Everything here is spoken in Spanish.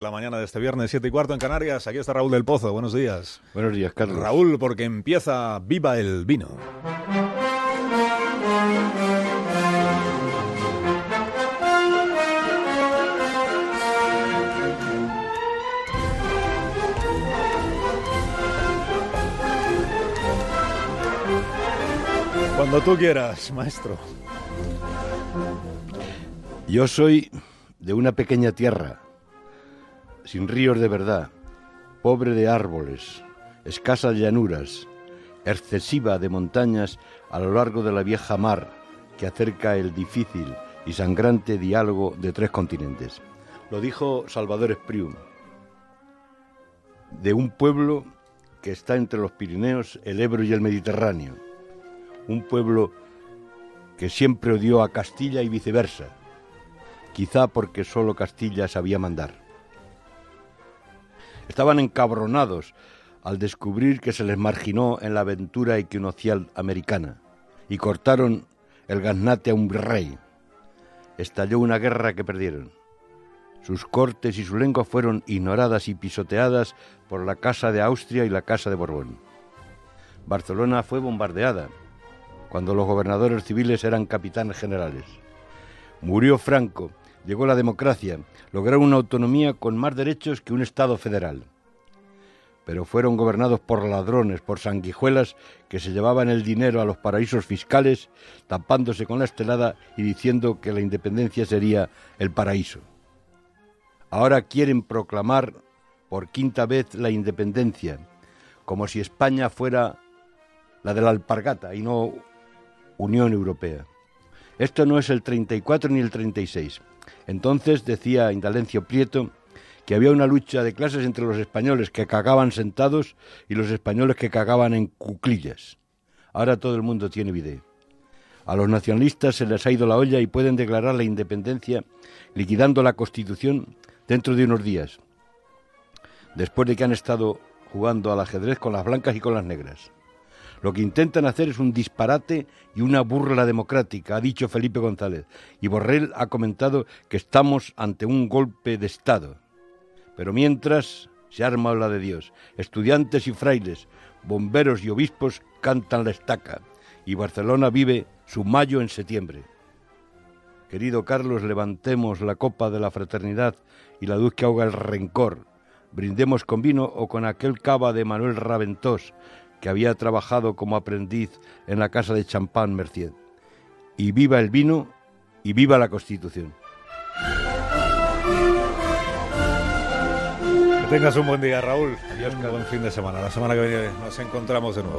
La mañana de este viernes, 7 y cuarto en Canarias. Aquí está Raúl del Pozo. Buenos días. Buenos días, Carlos. Raúl, porque empieza Viva el Vino. Cuando tú quieras, maestro. Yo soy de una pequeña tierra, sin ríos de verdad, pobre de árboles, escasas llanuras, excesiva de montañas a lo largo de la vieja mar que acerca el difícil y sangrante diálogo de tres continentes. Lo dijo Salvador Espriu, de un pueblo que está entre los Pirineos, el Ebro y el Mediterráneo, un pueblo que siempre odió a Castilla y viceversa, quizá porque solo Castilla sabía mandar. Estaban encabronados al descubrir que se les marginó en la aventura equinocial americana y cortaron el gaznate a un rey. Estalló una guerra que perdieron. Sus cortes y su lengua fueron ignoradas y pisoteadas por la Casa de Austria y la Casa de Borbón. Barcelona fue bombardeada cuando los gobernadores civiles eran capitanes generales. Murió Franco, llegó la democracia, lograron una autonomía con más derechos que un Estado federal. Pero fueron gobernados por ladrones, por sanguijuelas que se llevaban el dinero a los paraísos fiscales, tapándose con la estelada y diciendo que la independencia sería el paraíso. Ahora quieren proclamar por quinta vez la independencia, como si España fuera la de la alpargata y no Unión Europea. Esto no es el 34 ni el 36. Entonces decía Indalencio Prieto que había una lucha de clases entre los españoles que cagaban sentados y los españoles que cagaban en cuclillas. Ahora todo el mundo tiene bidet. A los nacionalistas se les ha ido la olla y pueden declarar la independencia liquidando la Constitución dentro de unos días, después de que han estado jugando al ajedrez con las blancas y con las negras. Lo que intentan hacer es un disparate y una burla democrática, ha dicho Felipe González. Y Borrell ha comentado que estamos ante un golpe de Estado. Pero mientras se arma la de Dios. Estudiantes y frailes, bomberos y obispos cantan la estaca. Y Barcelona vive su mayo en septiembre. Querido Carlos, levantemos la copa de la fraternidad y la luz que ahoga el rencor. Brindemos con vino o con aquel cava de Manuel Raventós, que había trabajado como aprendiz en la casa de Champán Mercier. Y viva el vino y viva la Constitución. Que tengas un buen día, Raúl. Adiós, un buen fin de semana. La semana que viene nos encontramos de nuevo.